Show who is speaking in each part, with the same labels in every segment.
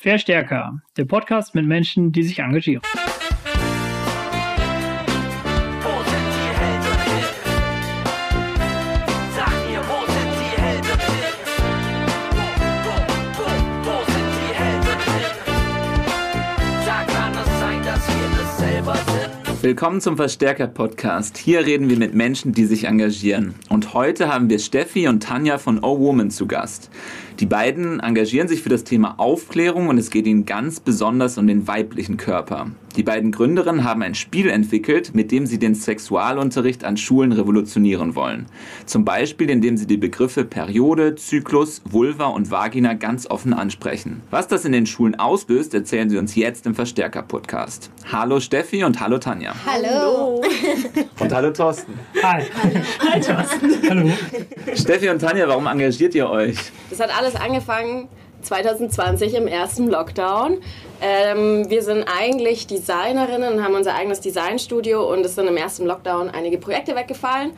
Speaker 1: Verstärker, der Podcast mit Menschen, die sich engagieren.
Speaker 2: Willkommen zum Verstärker-Podcast. Hier reden wir mit Menschen, die sich engagieren. Und heute haben wir Steffi und Tanja von O Woman zu Gast. Die beiden engagieren sich für das Thema Aufklärung und es geht ihnen ganz besonders um den weiblichen Körper. Die beiden Gründerinnen haben ein Spiel entwickelt, mit dem sie den Sexualunterricht an Schulen revolutionieren wollen. Zum Beispiel, indem sie die Begriffe Periode, Zyklus, Vulva und Vagina ganz offen ansprechen. Was das in den Schulen auslöst, erzählen sie uns jetzt im Verstärker-Podcast. Hallo Steffi und hallo Tanja.
Speaker 3: Hallo.
Speaker 2: Und hallo Thorsten.
Speaker 1: Hi.
Speaker 3: Hi Thorsten.
Speaker 1: Hallo.
Speaker 2: Steffi und Tanja, warum engagiert ihr euch?
Speaker 3: Das hat alles angefangen 2020 im ersten Lockdown. Ähm, wir sind eigentlich Designerinnen und haben unser eigenes Designstudio und es sind im ersten Lockdown einige Projekte weggefallen.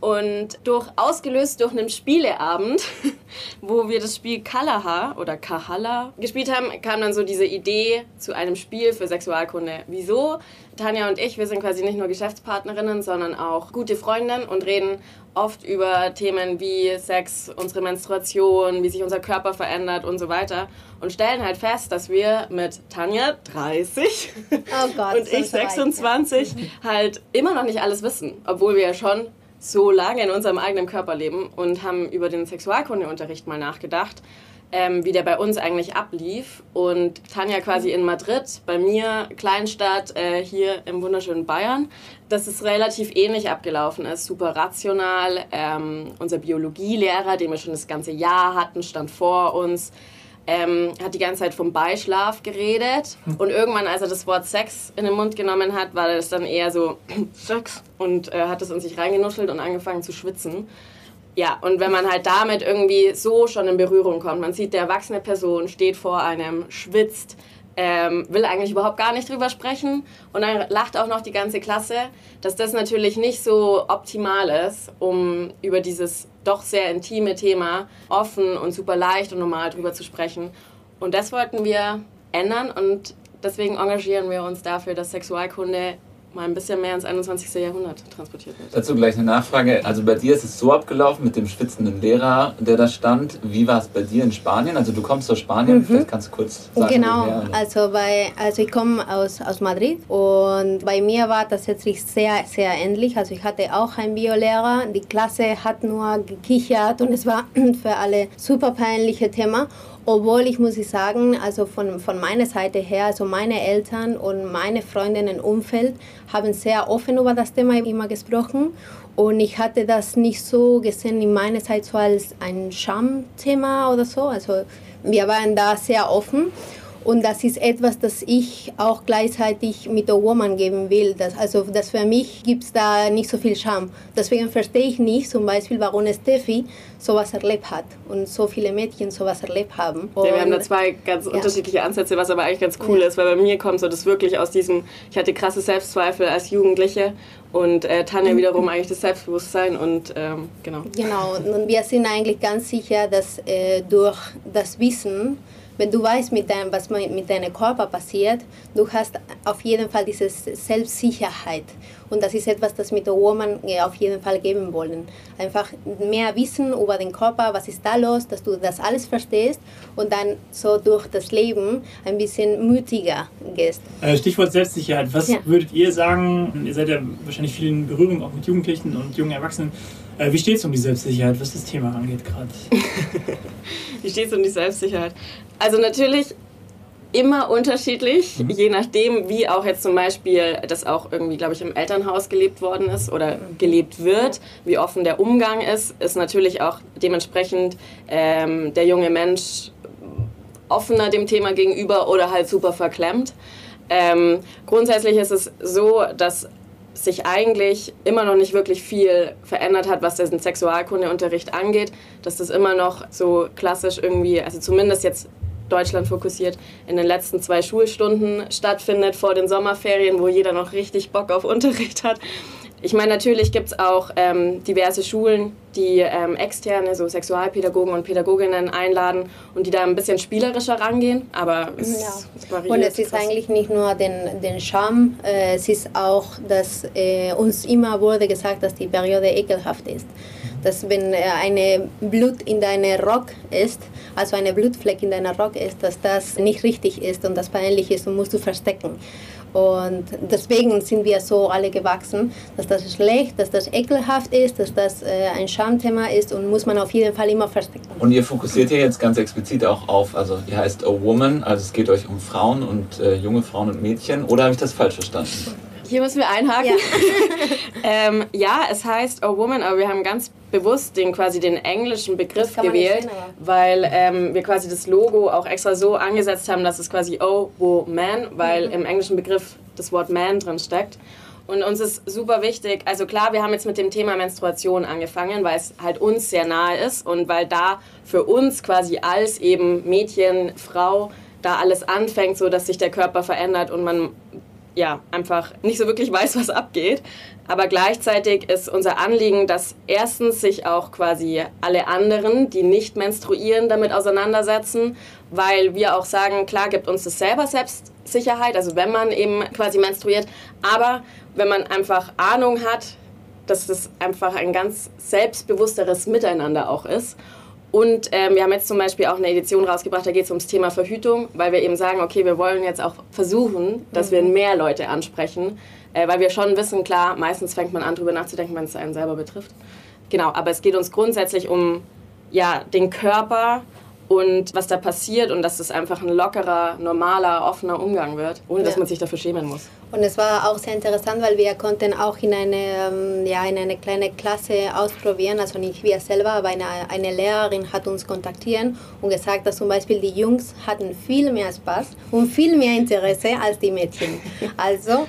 Speaker 3: Und durch, ausgelöst durch einen Spieleabend, wo wir das Spiel Kalaha oder Kahala gespielt haben, kam dann so diese Idee zu einem Spiel für Sexualkunde. Wieso? Tanja und ich, wir sind quasi nicht nur Geschäftspartnerinnen, sondern auch gute Freundinnen und reden oft über Themen wie Sex, unsere Menstruation, wie sich unser Körper verändert und so weiter. Und stellen halt fest, dass wir mit Tanja 30
Speaker 4: oh Gott,
Speaker 3: und ich 26 halt immer noch nicht alles wissen, obwohl wir ja schon so lange in unserem eigenen Körper leben und haben über den Sexualkundeunterricht mal nachgedacht, ähm, wie der bei uns eigentlich ablief. Und Tanja quasi in Madrid, bei mir Kleinstadt äh, hier im wunderschönen Bayern, dass es relativ ähnlich abgelaufen ist, super rational. Ähm, unser Biologielehrer, den wir schon das ganze Jahr hatten, stand vor uns ähm, hat die ganze Zeit vom Beischlaf geredet. Und irgendwann, als er das Wort Sex in den Mund genommen hat, war das dann eher so Sex und äh, hat es in sich reingenuschelt und angefangen zu schwitzen. Ja, und wenn man halt damit irgendwie so schon in Berührung kommt, man sieht, der erwachsene Person steht vor einem, schwitzt, ähm, will eigentlich überhaupt gar nicht drüber sprechen und dann lacht auch noch die ganze Klasse, dass das natürlich nicht so optimal ist, um über dieses doch sehr intime Thema offen und super leicht und normal drüber zu sprechen. Und das wollten wir ändern und deswegen engagieren wir uns dafür, dass Sexualkunde mal ein bisschen mehr ins 21. Jahrhundert transportiert wird.
Speaker 2: Dazu gleich eine Nachfrage. Also bei dir ist es so abgelaufen mit dem schwitzenden Lehrer, der da stand. Wie war es bei dir in Spanien? Also du kommst aus Spanien, mhm. vielleicht kannst du kurz sagen.
Speaker 4: Genau, woher, also, bei, also ich komme aus, aus Madrid und bei mir war das tatsächlich sehr, sehr ähnlich. Also ich hatte auch einen Biolehrer, die Klasse hat nur gekichert und es war für alle super peinliche Thema. Obwohl ich muss ich sagen, also von, von meiner Seite her, also meine Eltern und meine Freundinnen Umfeld haben sehr offen über das Thema immer gesprochen und ich hatte das nicht so gesehen in meiner Zeit so als ein Schamthema oder so. Also wir waren da sehr offen und das ist etwas, das ich auch gleichzeitig mit der Woman geben will. Das, also das für mich gibt es da nicht so viel Scham. Deswegen verstehe ich nicht zum Beispiel, warum Steffi sowas erlebt hat und so viele Mädchen sowas erlebt haben.
Speaker 3: Ja, wir haben da zwei ganz ja. unterschiedliche Ansätze, was aber eigentlich ganz cool ja. ist, weil bei mir kommt so das wirklich aus diesem, ich hatte krasse Selbstzweifel als Jugendliche und äh, Tanja mhm. wiederum eigentlich das Selbstbewusstsein und ähm, genau.
Speaker 4: Genau, und wir sind eigentlich ganz sicher, dass äh, durch das Wissen, wenn du weißt, mit dein, was mit deinem Körper passiert, du hast auf jeden Fall diese Selbstsicherheit. Und das ist etwas, das mit der Woman äh, auf jeden Fall geben wollen. Einfach mehr Wissen über den Körper, was ist da los, dass du das alles verstehst und dann so durch das Leben ein bisschen mutiger gehst.
Speaker 1: Äh, Stichwort Selbstsicherheit. Was ja. würdet ihr sagen? Ihr seid ja wahrscheinlich viel in Berührung auch mit Jugendlichen und jungen Erwachsenen. Äh, wie steht es um die Selbstsicherheit, was das Thema angeht gerade?
Speaker 3: wie steht es um die Selbstsicherheit? Also natürlich immer unterschiedlich, mhm. je nachdem, wie auch jetzt zum Beispiel das auch irgendwie, glaube ich, im Elternhaus gelebt worden ist oder gelebt wird, wie offen der Umgang ist, ist natürlich auch dementsprechend ähm, der junge Mensch offener dem Thema gegenüber oder halt super verklemmt. Ähm, grundsätzlich ist es so, dass sich eigentlich immer noch nicht wirklich viel verändert hat, was den Sexualkundeunterricht angeht, dass das immer noch so klassisch irgendwie, also zumindest jetzt Deutschland fokussiert, in den letzten zwei Schulstunden stattfindet vor den Sommerferien, wo jeder noch richtig Bock auf Unterricht hat. Ich meine, natürlich gibt es auch ähm, diverse Schulen, die ähm, externe, so Sexualpädagogen und Pädagoginnen einladen und die da ein bisschen spielerischer rangehen, aber es,
Speaker 4: ja. es variiert. Und es ist krass. eigentlich nicht nur den, den Scham, äh, es ist auch, dass äh, uns immer wurde gesagt, dass die Periode ekelhaft ist. Dass wenn äh, eine Blut in deinem Rock ist, also eine Blutfleck in deinem Rock ist, dass das nicht richtig ist und das peinlich ist und musst du verstecken. Und deswegen sind wir so alle gewachsen, dass das schlecht, dass das ekelhaft ist, dass das äh, ein Schamthema ist und muss man auf jeden Fall immer verstecken.
Speaker 2: Und ihr fokussiert hier jetzt ganz explizit auch auf, also ihr heißt A Woman, also es geht euch um Frauen und äh, junge Frauen und Mädchen, oder habe ich das falsch verstanden?
Speaker 3: Hier müssen wir einhaken. Ja, ähm, ja es heißt A Woman, aber wir haben ganz bewusst den quasi den englischen Begriff gewählt, sehen, weil ähm, wir quasi das Logo auch extra so angesetzt haben, dass es quasi Oh Woman, weil mhm. im englischen Begriff das Wort Man drin steckt. Und uns ist super wichtig, also klar, wir haben jetzt mit dem Thema Menstruation angefangen, weil es halt uns sehr nahe ist und weil da für uns quasi als eben Mädchen, Frau, da alles anfängt, so dass sich der Körper verändert und man ja, einfach nicht so wirklich weiß, was abgeht. Aber gleichzeitig ist unser Anliegen, dass erstens sich auch quasi alle anderen, die nicht menstruieren, damit auseinandersetzen, weil wir auch sagen, klar gibt uns das selber Selbstsicherheit, also wenn man eben quasi menstruiert, aber wenn man einfach Ahnung hat, dass das einfach ein ganz selbstbewussteres Miteinander auch ist und ähm, wir haben jetzt zum Beispiel auch eine Edition rausgebracht, da geht es ums Thema Verhütung, weil wir eben sagen, okay, wir wollen jetzt auch versuchen, dass mhm. wir mehr Leute ansprechen, äh, weil wir schon wissen, klar, meistens fängt man an, darüber nachzudenken, wenn es einen selber betrifft. Genau, aber es geht uns grundsätzlich um ja, den Körper und was da passiert und dass es einfach ein lockerer, normaler, offener Umgang wird, ohne ja. dass man sich dafür schämen muss.
Speaker 4: Und es war auch sehr interessant, weil wir konnten auch in eine, ähm, ja, in eine kleine Klasse ausprobieren, also nicht wir selber, aber eine, eine Lehrerin hat uns kontaktiert und gesagt, dass zum Beispiel die Jungs hatten viel mehr Spaß und viel mehr Interesse als die Mädchen. Also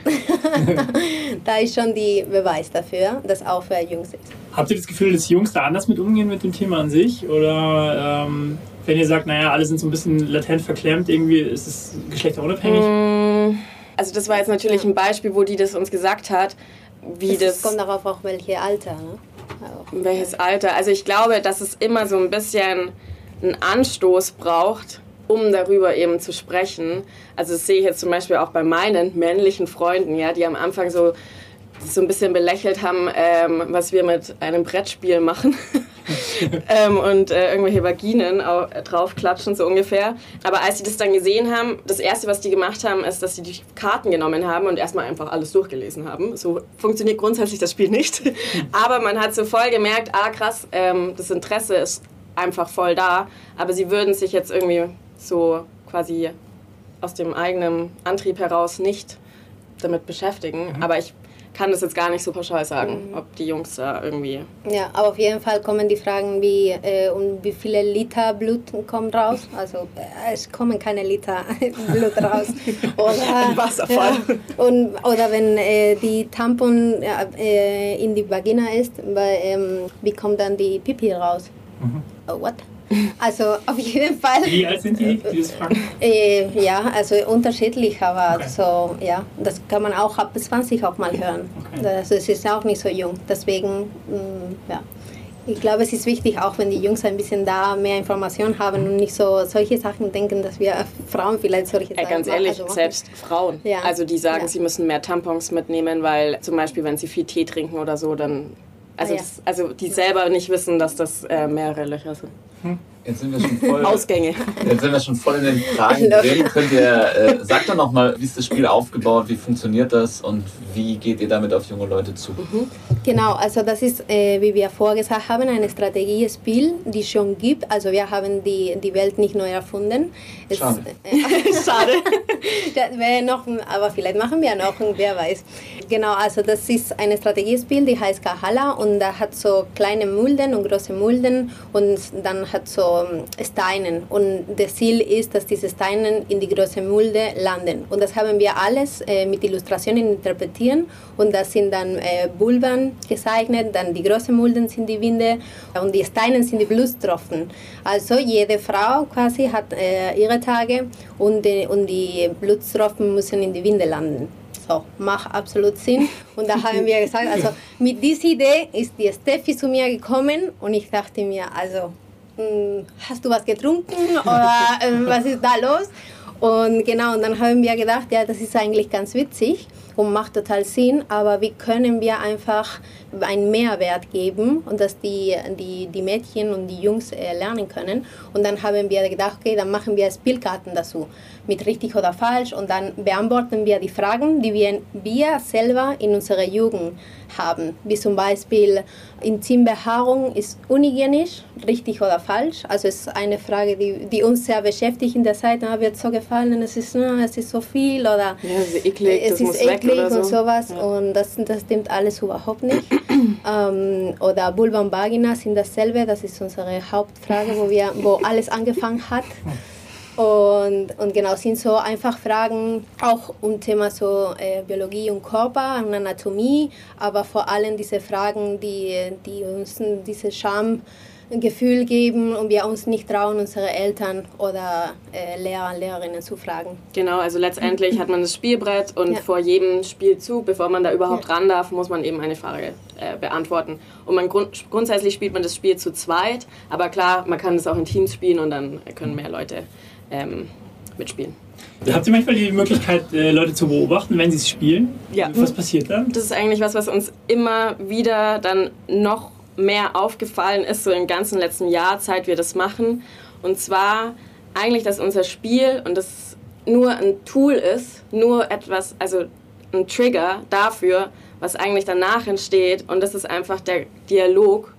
Speaker 4: da ist schon die Beweis dafür, dass auch für Jungs ist.
Speaker 1: Habt ihr das Gefühl, dass Jungs da anders mit umgehen mit dem Thema an sich? Oder ähm, wenn ihr sagt, naja, alle sind so ein bisschen latent verklemmt, irgendwie ist es geschlechterunabhängig? Mm,
Speaker 3: also das war jetzt natürlich ein Beispiel, wo die das uns gesagt hat. Wie das,
Speaker 4: das kommt darauf auch, welches Alter. Ne?
Speaker 3: Welches Alter? Also ich glaube, dass es immer so ein bisschen einen Anstoß braucht, um darüber eben zu sprechen. Also das sehe ich jetzt zum Beispiel auch bei meinen männlichen Freunden, ja, die am Anfang so so ein bisschen belächelt haben, ähm, was wir mit einem Brettspiel machen. ähm, und äh, irgendwelche Vaginen draufklatschen, so ungefähr. Aber als sie das dann gesehen haben, das Erste, was die gemacht haben, ist, dass sie die Karten genommen haben und erstmal einfach alles durchgelesen haben. So funktioniert grundsätzlich das Spiel nicht. Aber man hat so voll gemerkt, ah krass, ähm, das Interesse ist einfach voll da. Aber sie würden sich jetzt irgendwie so quasi aus dem eigenen Antrieb heraus nicht damit beschäftigen. Mhm. Aber ich kann das jetzt gar nicht so pauschal sagen, mhm. ob die Jungs da irgendwie.
Speaker 4: Ja, aber auf jeden Fall kommen die Fragen wie, äh, um wie viele Liter Blut kommt raus? Also äh, es kommen keine Liter Blut raus.
Speaker 3: Oder, Wasserfall. Ja,
Speaker 4: und, oder wenn äh, die Tampon äh, in die Vagina ist, weil, ähm, wie kommt dann die Pipi raus? Mhm. Oh, what? Also auf jeden Fall.
Speaker 1: Wie alt sind die, die das fragen?
Speaker 4: Äh, ja, also unterschiedlich, aber okay. so, ja, das kann man auch ab 20 auch mal hören. Okay. Also es ist auch nicht so jung. Deswegen, mh, mm, ja. Ich glaube, es ist wichtig, auch wenn die Jungs ein bisschen da mehr Informationen haben und nicht so solche Sachen denken, dass wir Frauen vielleicht solche
Speaker 3: Sachen Ganz ehrlich, also selbst Frauen. Ja. Also die sagen, ja. sie müssen mehr Tampons mitnehmen, weil zum Beispiel, wenn sie viel Tee trinken oder so, dann also, ja. das, also die selber nicht wissen, dass das äh, mehrere Löcher sind. Hm.
Speaker 2: Jetzt sind wir schon voll.
Speaker 3: Ausgänge.
Speaker 2: Jetzt sind wir schon voll in den Fragen drin. Könnt ihr, äh, sagt doch nochmal, wie ist das Spiel aufgebaut, wie funktioniert das und wie geht ihr damit auf junge Leute zu? Mhm.
Speaker 4: Genau, also das ist, äh, wie wir vorgesagt haben, ein Strategiespiel, die schon gibt. Also wir haben die, die Welt nicht neu erfunden.
Speaker 2: Es, Schade.
Speaker 3: Äh, Schade.
Speaker 4: das noch, aber vielleicht machen wir noch, wer weiß. Genau, also das ist ein Strategiespiel, die heißt Kahala und da hat so kleine Mulden und große Mulden und dann hat so Steinen. Und das Ziel ist, dass diese Steine in die große Mulde landen. Und das haben wir alles äh, mit Illustrationen interpretieren. Und das sind dann äh, Bulben gezeichnet, dann die großen Mulden sind die Winde und die Steine sind die Blutstropfen. Also jede Frau quasi hat äh, ihre Tage und die, und die Blutstropfen müssen in die Winde landen. so, macht absolut Sinn. Und da haben wir gesagt, also mit dieser Idee ist die Steffi zu mir gekommen und ich dachte mir, also, hast du was getrunken oder äh, was ist da los? Und genau, und dann haben wir gedacht, ja, das ist eigentlich ganz witzig und macht total Sinn, aber wie können wir einfach einen Mehrwert geben und dass die, die, die Mädchen und die Jungs äh, lernen können. Und dann haben wir gedacht, okay, dann machen wir Spielkarten dazu mit richtig oder falsch und dann beantworten wir die Fragen, die wir, wir selber in unserer Jugend haben. Wie zum Beispiel Intimbehaarung ist unhygienisch, richtig oder falsch. Also es ist eine Frage, die, die uns sehr beschäftigt in der Zeit. Na, wird so gefallen, es ist, na, es ist so viel oder
Speaker 3: ja, es ist eklig,
Speaker 4: es ist eklig und so. sowas. Ja. Und das, das stimmt alles überhaupt nicht. ähm, oder Vulva und Vagina sind dasselbe. Das ist unsere Hauptfrage, wo, wir, wo alles angefangen hat. Und, und genau, sind so einfach Fragen auch um Thema so äh, Biologie und Körper und Anatomie, aber vor allem diese Fragen, die, die uns diese Schamgefühl geben und wir uns nicht trauen, unsere Eltern oder äh, Lehrer, Lehrerinnen zu fragen.
Speaker 3: Genau, also letztendlich hat man das Spielbrett und ja. vor jedem Spielzug, bevor man da überhaupt ja. ran darf, muss man eben eine Frage äh, beantworten. Und man grund grundsätzlich spielt man das Spiel zu zweit, aber klar, man kann es auch in Teams spielen und dann können mehr Leute ähm, mitspielen.
Speaker 1: Habt ihr manchmal die Möglichkeit, äh, Leute zu beobachten, wenn sie es spielen?
Speaker 3: Ja.
Speaker 1: Was passiert dann?
Speaker 3: Das ist eigentlich was, was uns immer wieder dann noch mehr aufgefallen ist, so im ganzen letzten Jahr, seit wir das machen. Und zwar eigentlich, dass unser Spiel und das nur ein Tool ist, nur etwas, also ein Trigger dafür, was eigentlich danach entsteht. Und das ist einfach der Dialog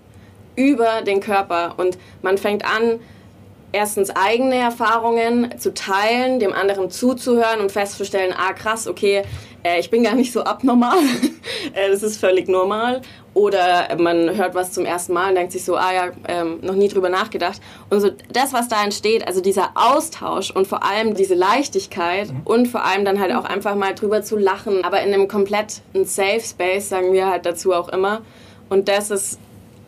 Speaker 3: über den Körper. Und man fängt an, erstens eigene Erfahrungen zu teilen, dem anderen zuzuhören und festzustellen, ah krass, okay, äh, ich bin gar nicht so abnormal, äh, das ist völlig normal. Oder man hört was zum ersten Mal und denkt sich so, ah ja, ähm, noch nie drüber nachgedacht. Und so das, was da entsteht, also dieser Austausch und vor allem diese Leichtigkeit mhm. und vor allem dann halt auch einfach mal drüber zu lachen, aber in einem kompletten Safe Space, sagen wir halt dazu auch immer. Und das ist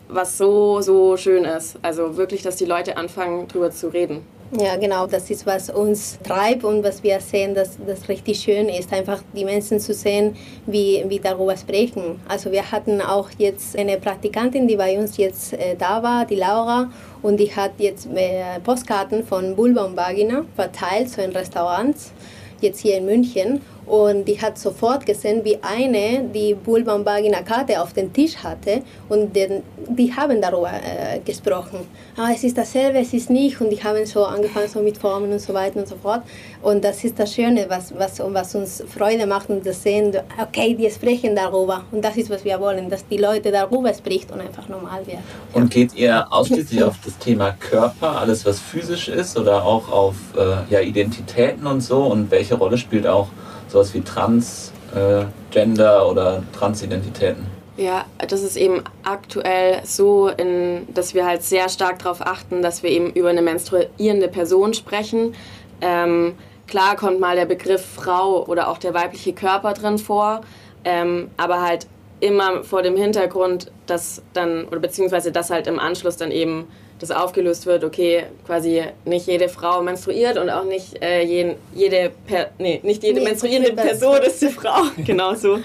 Speaker 3: was so, so schön ist. Also wirklich, dass die Leute anfangen, darüber zu reden.
Speaker 4: Ja, genau, das ist, was uns treibt und was wir sehen, dass das richtig schön ist, einfach die Menschen zu sehen, wie, wie darüber sprechen. Also wir hatten auch jetzt eine Praktikantin, die bei uns jetzt äh, da war, die Laura, und die hat jetzt äh, Postkarten von Bulba und Vagina verteilt, so in Restaurants, jetzt hier in München. Und die hat sofort gesehen, wie eine die Vulva- und Vagina-Karte auf den Tisch hatte. Und den, die haben darüber äh, gesprochen. Ah, es ist dasselbe, es ist nicht. Und die haben so angefangen so mit Formen und so weiter und so fort. Und das ist das Schöne, was, was, was uns Freude macht und das sehen, okay, die sprechen darüber. Und das ist, was wir wollen, dass die Leute darüber sprechen und einfach normal werden.
Speaker 2: Und geht ihr ausschließlich auf das Thema Körper, alles was physisch ist, oder auch auf äh, ja, Identitäten und so? Und welche Rolle spielt auch sowas wie Transgender äh, oder Transidentitäten?
Speaker 3: Ja, das ist eben aktuell so, in, dass wir halt sehr stark darauf achten, dass wir eben über eine menstruierende Person sprechen. Ähm, klar kommt mal der Begriff Frau oder auch der weibliche Körper drin vor, ähm, aber halt immer vor dem Hintergrund, dass dann, oder beziehungsweise dass halt im Anschluss dann eben das aufgelöst wird, okay, quasi nicht jede Frau menstruiert und auch nicht äh, jeden, jede, per, nee, nicht jede nee, menstruierende Person ist die Frau, genau so.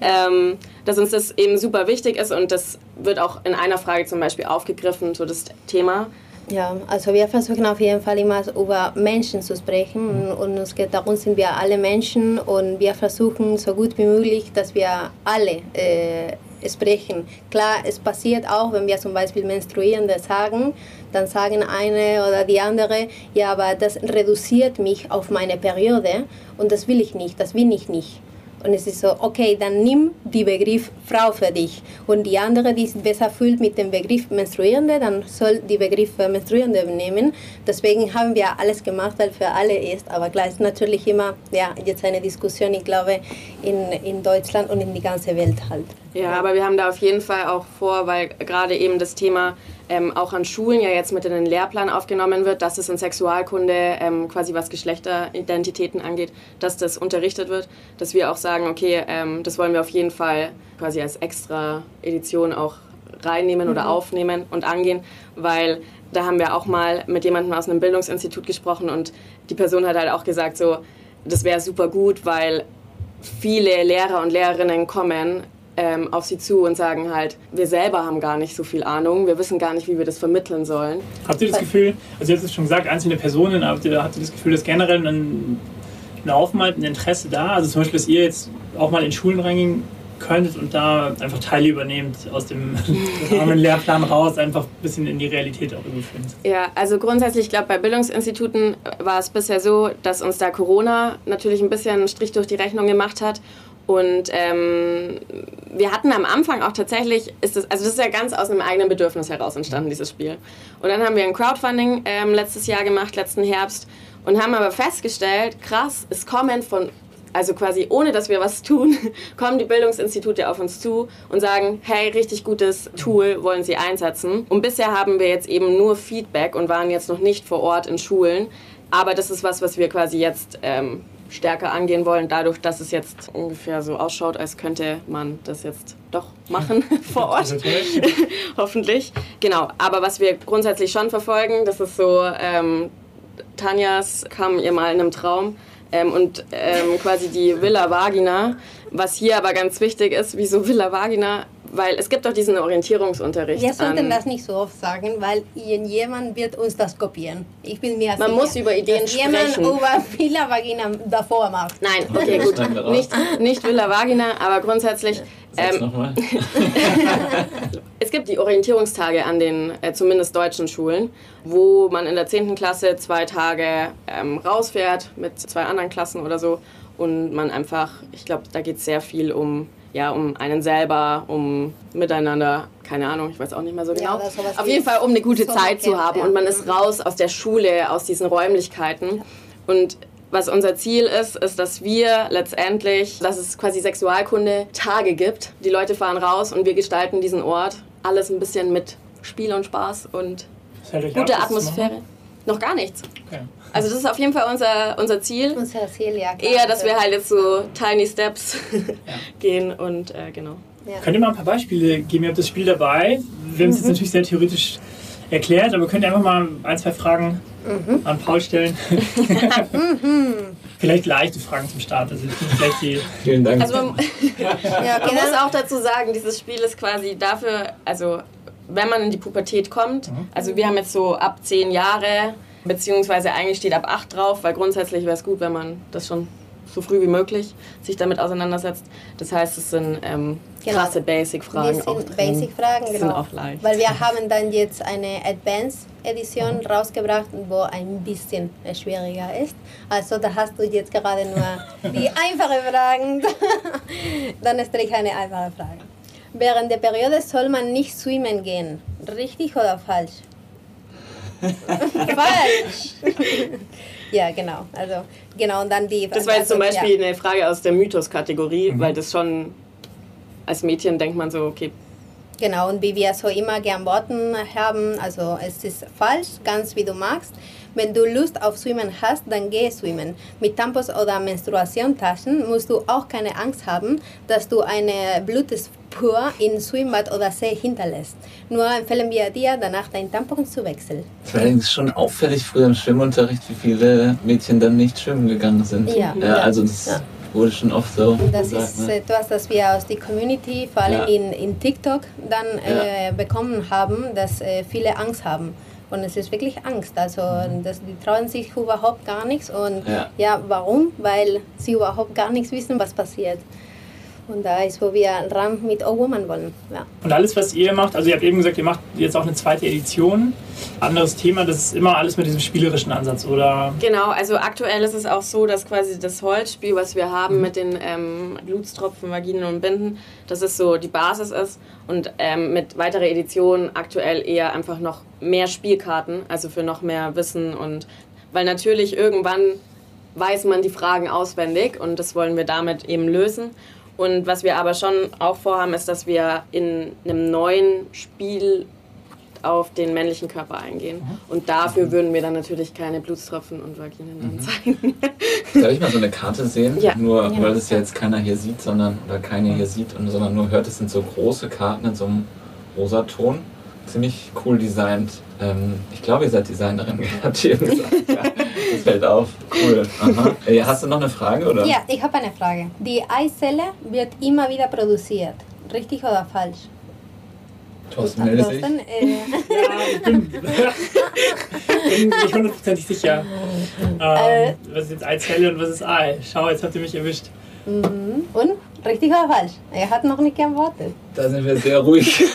Speaker 3: Ähm, dass uns das eben super wichtig ist und das wird auch in einer Frage zum Beispiel aufgegriffen, so das Thema.
Speaker 4: Ja, also wir versuchen auf jeden Fall immer über Menschen zu sprechen und uns geht darum, sind wir alle Menschen und wir versuchen so gut wie möglich, dass wir alle äh, sprechen. Klar, es passiert auch, wenn wir zum Beispiel Menstruierende sagen, dann sagen eine oder die andere, ja, aber das reduziert mich auf meine Periode und das will ich nicht, das will ich nicht. Und es ist so, okay, dann nimm den Begriff Frau für dich. Und die andere, die sich besser fühlt mit dem Begriff Menstruierende, dann soll die Begriff Menstruierende nehmen. Deswegen haben wir alles gemacht, weil für alle ist. Aber klar, ist natürlich immer, ja, jetzt eine Diskussion, ich glaube, in, in Deutschland und in die ganze Welt halt.
Speaker 3: Ja, aber wir haben da auf jeden Fall auch vor, weil gerade eben das Thema ähm, auch an Schulen ja jetzt mit in den Lehrplan aufgenommen wird, dass es in Sexualkunde ähm, quasi was Geschlechteridentitäten angeht, dass das unterrichtet wird, dass wir auch sagen, okay, ähm, das wollen wir auf jeden Fall quasi als extra Edition auch reinnehmen mhm. oder aufnehmen und angehen, weil da haben wir auch mal mit jemandem aus einem Bildungsinstitut gesprochen und die Person hat halt auch gesagt, so, das wäre super gut, weil viele Lehrer und Lehrerinnen kommen ähm, auf sie zu und sagen halt, wir selber haben gar nicht so viel Ahnung, wir wissen gar nicht, wie wir das vermitteln sollen.
Speaker 1: Habt ihr das Gefühl, also ihr habt es schon gesagt, einzelne Personen, habt ihr, habt ihr das Gefühl, dass generell ein, ein Aufenthalt, ein Interesse da? Also zum Beispiel, dass ihr jetzt auch mal in Schulen reingehen könntet und da einfach Teile übernehmt aus dem armen Lehrplan raus, einfach ein bisschen in die Realität auch überführen.
Speaker 3: Ja, also grundsätzlich, ich glaube, bei Bildungsinstituten war es bisher so, dass uns da Corona natürlich ein bisschen einen Strich durch die Rechnung gemacht hat und ähm, wir hatten am Anfang auch tatsächlich, ist das, also das ist ja ganz aus einem eigenen Bedürfnis heraus entstanden, dieses Spiel. Und dann haben wir ein Crowdfunding ähm, letztes Jahr gemacht, letzten Herbst, und haben aber festgestellt, krass, es kommen von, also quasi ohne dass wir was tun, kommen die Bildungsinstitute auf uns zu und sagen, hey, richtig gutes Tool wollen sie einsetzen. Und bisher haben wir jetzt eben nur Feedback und waren jetzt noch nicht vor Ort in Schulen. Aber das ist was, was wir quasi jetzt ähm, stärker angehen wollen, dadurch, dass es jetzt ungefähr so ausschaut, als könnte man das jetzt doch machen vor Ort. Hoffentlich. Genau. Aber was wir grundsätzlich schon verfolgen, das ist so, ähm, Tanjas kam ihr mal in einem Traum ähm, und ähm, quasi die Villa Vagina. Was hier aber ganz wichtig ist, wieso Villa Vagina? Weil es gibt doch diesen Orientierungsunterricht.
Speaker 4: Wir sollten das nicht so oft sagen, weil jemand wird uns das kopieren. Ich bin mir
Speaker 3: Man
Speaker 4: sicher,
Speaker 3: muss über Ideen
Speaker 4: dass
Speaker 3: sprechen.
Speaker 4: jemand über Villa Vagina davor macht.
Speaker 3: Nein, okay, gut. Nicht, nicht Villa Vagina, aber grundsätzlich.
Speaker 2: Sag's
Speaker 3: Ähm,
Speaker 2: nochmal.
Speaker 3: es gibt die Orientierungstage an den äh, zumindest deutschen Schulen, wo man in der 10. Klasse zwei Tage ähm, rausfährt mit zwei anderen Klassen oder so und man einfach, ich glaube, da geht es sehr viel um, ja, um einen selber, um miteinander, keine Ahnung, ich weiß auch nicht mehr so
Speaker 4: Ja,
Speaker 3: genau.
Speaker 4: sowas
Speaker 3: Auf jeden Fall, um eine gute Zeit zu haben
Speaker 4: ja.
Speaker 3: und man ist raus aus der Schule, aus diesen Räumlichkeiten und was unser Ziel ist, ist, dass wir letztendlich, dass es quasi Sexualkunde Tage gibt. Die Leute fahren raus und wir gestalten diesen Ort. Alles ein bisschen mit Spiel und Spaß und
Speaker 1: Das hält euch
Speaker 3: gute
Speaker 1: ab?
Speaker 3: Atmosphäre. Noch gar nichts.
Speaker 1: Okay.
Speaker 3: Also das ist auf jeden Fall unser, unser Ziel.
Speaker 4: Unser Ziel, ja. klar.
Speaker 3: Eher, dass wir halt jetzt so tiny steps gehen und äh, genau.
Speaker 4: Ja.
Speaker 1: Könnt ihr mal ein paar Beispiele geben? Ihr habt das Spiel dabei. Wir haben es jetzt natürlich sehr theoretisch erklärt, aber könnt ihr einfach mal ein, zwei Fragen an Paul stellen? Vielleicht leichte Fragen zum Start. Also vielleicht die.
Speaker 2: Vielen Dank.
Speaker 3: Also man,
Speaker 4: Ja,
Speaker 3: man muss auch dazu sagen, dieses Spiel ist quasi dafür, also wenn man in die Pubertät kommt, also wir haben jetzt so ab zehn Jahre, beziehungsweise eigentlich steht ab acht drauf, weil grundsätzlich wäre es gut, wenn man das schon so früh wie möglich sich damit auseinandersetzt. Das heißt, es sind ähm,
Speaker 4: Genau.
Speaker 3: krasse Basic-Fragen
Speaker 4: das
Speaker 3: auch
Speaker 4: sind
Speaker 3: drin.
Speaker 4: Basic-Fragen, genau.
Speaker 3: sind auch leicht.
Speaker 4: Weil wir haben dann jetzt eine Advanced-Edition rausgebracht, wo ein bisschen schwieriger ist. Also da hast du jetzt gerade nur die einfache Fragen. dann stelle ich eine einfache Frage. Während der Periode soll man nicht schwimmen gehen. Richtig oder falsch? falsch! ja, genau. Also, genau, und dann die
Speaker 3: Das war jetzt zum Beispiel
Speaker 4: ja.
Speaker 3: eine Frage aus der Mythos-Kategorie, weil das schon als Mädchen denkt man so, okay,
Speaker 4: Genau, und wie wir so immer geantworten haben, also es ist falsch, ganz wie du magst. Wenn du Lust auf Schwimmen hast, dann geh schwimmen. Mit Tampons oder Menstruationstaschen musst du auch keine Angst haben, dass du eine Blutspur in Schwimmbad oder See hinterlässt. Nur empfehlen wir dir, danach dein Tampon zu wechseln.
Speaker 2: Es war allerdings schon auffällig früher im Schwimmunterricht, wie viele Mädchen dann nicht schwimmen gegangen sind.
Speaker 4: Ja.
Speaker 2: ja also das
Speaker 4: Ja.
Speaker 2: wurde schon oft so
Speaker 4: Das
Speaker 2: gesagt.
Speaker 4: ist
Speaker 2: ne?
Speaker 4: etwas, das wir aus der Community, vor allem
Speaker 2: Ja.
Speaker 4: in, in TikTok, dann äh, bekommen haben, dass äh, viele Angst haben. Und es ist wirklich Angst. Also das, die trauen sich überhaupt gar nichts. Und
Speaker 2: Ja.
Speaker 4: ja. warum? Weil sie überhaupt gar nichts wissen, was passiert. Und da ist, wo wir ran mit O Woman wollen. Ja.
Speaker 1: Und alles, was ihr macht, also ihr habt eben gesagt, ihr macht jetzt auch eine zweite Edition. Anderes Thema, das ist immer alles mit diesem spielerischen Ansatz, oder?
Speaker 3: Genau, also aktuell ist es auch so, dass quasi das Holzspiel, was wir haben mit den ähm, Blutstropfen, Vaginen und Binden, dass es so die Basis ist und ähm, mit weiterer Edition aktuell eher einfach noch mehr Spielkarten, also für noch mehr Wissen und weil natürlich irgendwann weiß man die Fragen auswendig und das wollen wir damit eben lösen. Und was wir aber schon auch vorhaben, ist, dass wir in einem neuen Spiel auf den männlichen Körper eingehen. Und dafür würden wir dann natürlich keine Blutstropfen und Vaginen dann zeigen.
Speaker 2: Darf ich mal so eine Karte sehen?
Speaker 3: Ja.
Speaker 2: Nur,
Speaker 4: Ja.
Speaker 2: weil das ja jetzt keiner hier sieht, sondern, oder keine hier sieht, und, sondern nur hört, es sind so große Karten in so einem Rosaton. Ziemlich cool designt. Ähm, ich glaube, ihr seid Designerin, habt ihr eben gesagt. Ja. Das fällt auf. Cool. Aha. Äh, Hast du noch eine Frage? Oder?
Speaker 4: Ja, ich habe eine Frage. Die Eizelle wird immer wieder produziert. Richtig oder falsch?
Speaker 2: Thorsten, melde dich.
Speaker 4: Thorsten, äh,
Speaker 1: Ja, ich bin, bin nicht hundertprozentig sicher.
Speaker 4: Äh.
Speaker 1: Ähm, was ist jetzt Eizelle und was ist Ei? Schau, jetzt habt ihr mich erwischt.
Speaker 4: mhm. Und? Richtig oder falsch? Er hat noch nicht geantwortet.
Speaker 2: Da sind wir sehr ruhig.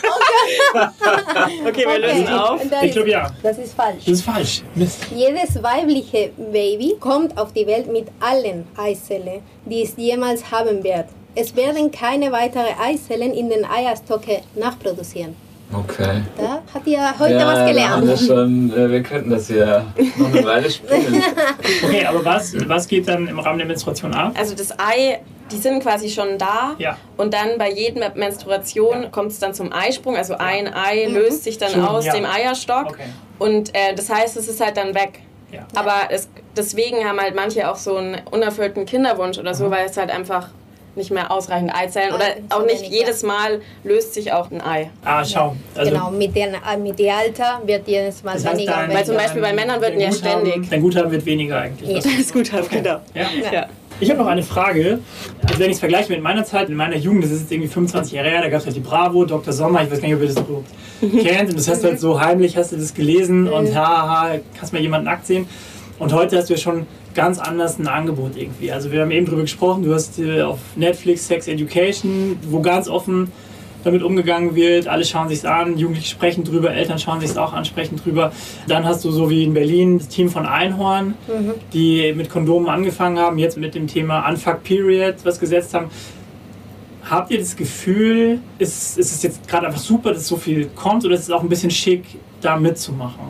Speaker 3: Okay, wir lösen auf.
Speaker 4: Das
Speaker 1: Ich
Speaker 4: ist-
Speaker 1: glaube ja.
Speaker 4: Das ist falsch.
Speaker 1: Das ist falsch. Mist.
Speaker 4: Jedes weibliche Baby kommt auf die Welt mit allen Eizellen, die es jemals haben wird. Es werden keine weiteren Eizellen in den Eierstöcke nachproduzieren.
Speaker 2: Okay.
Speaker 4: Da hat ihr heute
Speaker 2: ja,
Speaker 4: was
Speaker 2: Wir,
Speaker 4: gelernt.
Speaker 2: das schon, äh, wir könnten das hier noch eine Weile spielen.
Speaker 1: Okay, aber was, was geht dann im Rahmen der Menstruation ab?
Speaker 3: Also das Ei, die sind quasi schon da.
Speaker 1: Ja.
Speaker 3: Und dann bei jeder Menstruation kommt es dann zum Eisprung. Also ein Ei löst sich dann
Speaker 1: Schon,
Speaker 3: aus
Speaker 1: ja.
Speaker 3: dem Eierstock.
Speaker 1: Okay.
Speaker 3: Und äh, das heißt, es ist halt dann weg.
Speaker 1: Ja.
Speaker 3: Aber es, deswegen haben halt manche auch so einen unerfüllten Kinderwunsch oder so, weil es halt einfach nicht mehr ausreichend Eizellen oder auch nicht
Speaker 4: wenig,
Speaker 3: jedes Mal löst sich auch ein Ei.
Speaker 1: Ah, schau. Also,
Speaker 4: genau, mit dem mit dem Alter wird jedes Mal
Speaker 1: das heißt,
Speaker 4: weniger.
Speaker 3: Weil zum. Beispiel bei Männern wird ja
Speaker 1: Guthaben-
Speaker 3: ständig.
Speaker 1: Dein Guthaben wird weniger eigentlich.
Speaker 4: Ja.
Speaker 1: Das-
Speaker 3: ist gut, genau.
Speaker 1: Ja.
Speaker 3: Ja.
Speaker 1: Ich habe noch eine Frage. Also wenn ich es vergleiche mit meiner Zeit, in meiner Jugend, das ist jetzt irgendwie 25 Jahre her, da gab es halt die Bravo, Dr. Sommer, ich weiß gar nicht, ob ihr das überhaupt kennt. Und das hast du halt so heimlich, hast du das gelesen und haha, kannst mal jemanden nackt sehen. Und heute hast du ja schon ganz anders ein Angebot irgendwie. Also wir haben eben drüber gesprochen, du hast äh, auf Netflix Sex Education, wo ganz offen damit umgegangen wird, alle schauen sich's an, Jugendliche sprechen drüber, Eltern schauen sich's auch ansprechend drüber. Dann hast du so wie in Berlin das Team von Einhorn, die mit Kondomen angefangen haben, jetzt mit dem Thema Unfuck Period was gesetzt haben. Habt ihr das Gefühl, ist, ist es jetzt gerade einfach super, dass so viel kommt oder ist es auch ein bisschen schick, da mitzumachen?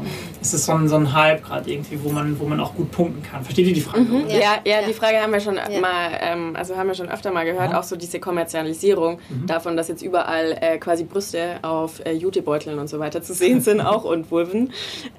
Speaker 1: Ist es so ein, so ein Hype gerade irgendwie, wo man, wo man auch gut punkten kann? Versteht ihr die Frage?
Speaker 3: Ja,
Speaker 4: Ja,
Speaker 3: ja,
Speaker 4: ja.
Speaker 3: die Frage haben wir schon
Speaker 4: Ja.
Speaker 3: mal, ähm, also haben wir schon öfter mal gehört,
Speaker 1: Ja.
Speaker 3: auch so diese Kommerzialisierung davon, dass jetzt überall äh, quasi Brüste auf äh, Jutebeuteln und so weiter zu sehen sind, auch und Vulven.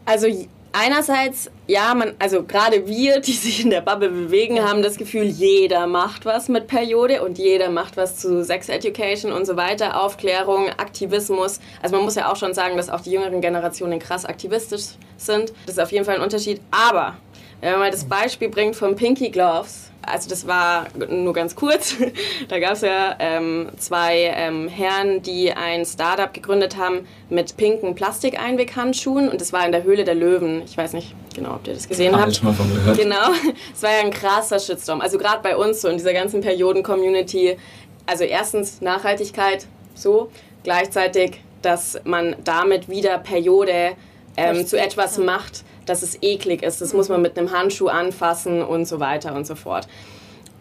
Speaker 3: Also einerseits, ja, man, also gerade wir, die sich in der Bubble bewegen, haben das Gefühl, jeder macht was mit Periode und jeder macht was zu Sex Education und so weiter, Aufklärung, Aktivismus. Also man muss ja auch schon sagen, dass auch die jüngeren Generationen krass aktivistisch sind. Das ist auf jeden Fall ein Unterschied. Aber wenn man mal das Beispiel bringt von Pinky Gloves, also das war nur ganz kurz, da gab es ja ähm, zwei ähm, Herren, die ein Startup gegründet haben mit pinken Plastikeinweghandschuhen und das war in der Höhle der Löwen. Ich weiß nicht genau, ob ihr das gesehen
Speaker 2: Hab
Speaker 3: habt.
Speaker 2: ich mal von gehört.
Speaker 3: Genau, es war ja ein krasser Shitstorm. Also gerade bei uns so in dieser ganzen Perioden-Community. Also erstens Nachhaltigkeit, so. Gleichzeitig, dass man damit wieder Periode ähm, zu etwas macht, dass es eklig ist. Das muss man mit einem Handschuh anfassen und so weiter und so fort.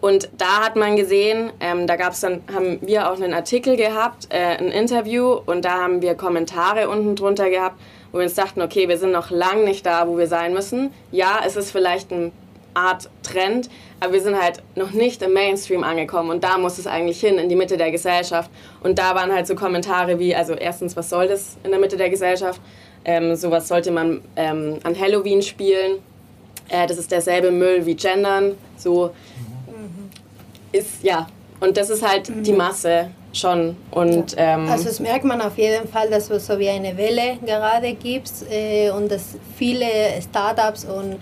Speaker 3: Und da hat man gesehen, ähm, da gab's dann, haben wir auch einen Artikel gehabt, äh, ein Interview und da haben wir Kommentare unten drunter gehabt, wo wir uns dachten, okay, wir sind noch lang nicht da, wo wir sein müssen. Ja, es ist vielleicht eine Art Trend, aber wir sind halt noch nicht im Mainstream angekommen und da muss es eigentlich hin, in die Mitte der Gesellschaft. Und da waren halt so Kommentare wie, also erstens, was soll das in der Mitte der Gesellschaft? Ähm, sowas sollte man ähm, an Halloween spielen. Äh, das ist derselbe Müll wie Gendern. So ist, ja. Und das ist halt die Masse schon. Und ähm,
Speaker 4: Also das merkt man auf jeden Fall, dass es so wie eine Welle gerade gibt äh, und dass viele Startups und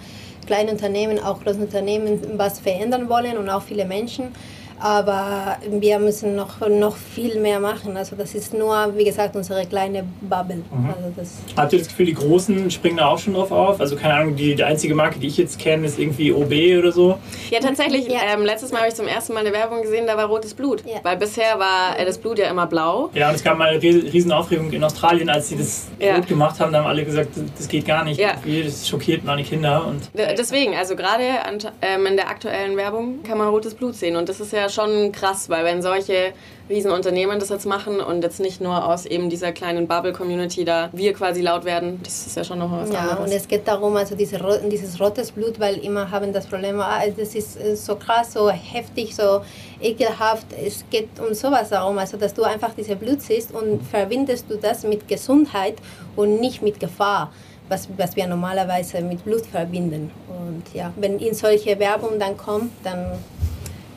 Speaker 4: kleine Unternehmen, auch große Unternehmen was verändern wollen und auch viele Menschen. Aber wir müssen noch, noch viel mehr machen. Also das ist nur, wie gesagt, unsere kleine Bubble. Also das,
Speaker 1: Habt ihr das Gefühl, die Großen springen da auch schon drauf auf? Also keine Ahnung, die, die einzige Marke, die ich jetzt kenne, ist irgendwie OB oder so.
Speaker 3: ja, tatsächlich,
Speaker 4: Ja.
Speaker 3: Ähm, letztes Mal habe ich zum ersten Mal eine Werbung gesehen, da war rotes Blut.
Speaker 4: Ja.
Speaker 3: Weil bisher war äh, das Blut ja immer blau.
Speaker 1: Ja, und es gab mal eine ries- riesen Aufregung in Australien, als sie das
Speaker 3: Ja.
Speaker 1: rot gemacht haben. Da haben alle gesagt, das geht gar nicht.
Speaker 3: Ja.
Speaker 1: Das schockiert meine Kinder. Und
Speaker 3: Deswegen, also gerade an- ähm, in der aktuellen Werbung kann man rotes Blut sehen. Und das ist ja schon krass, weil wenn solche Riesenunternehmen das jetzt machen und jetzt nicht nur aus eben dieser kleinen Bubble-Community da wir quasi laut werden, das ist ja schon noch was
Speaker 4: ja, und
Speaker 3: anderes.
Speaker 4: es geht darum, also diese, dieses rotes Blut, weil immer haben das Problem, ah, das ist äh, so krass, so heftig, so ekelhaft. Es geht um sowas darum, also dass du einfach dieses Blut siehst und verbindest du das mit Gesundheit und nicht mit Gefahr. Was, was wir normalerweise mit Blut verbinden. Und ja, wenn in solche Werbung dann kommt, dann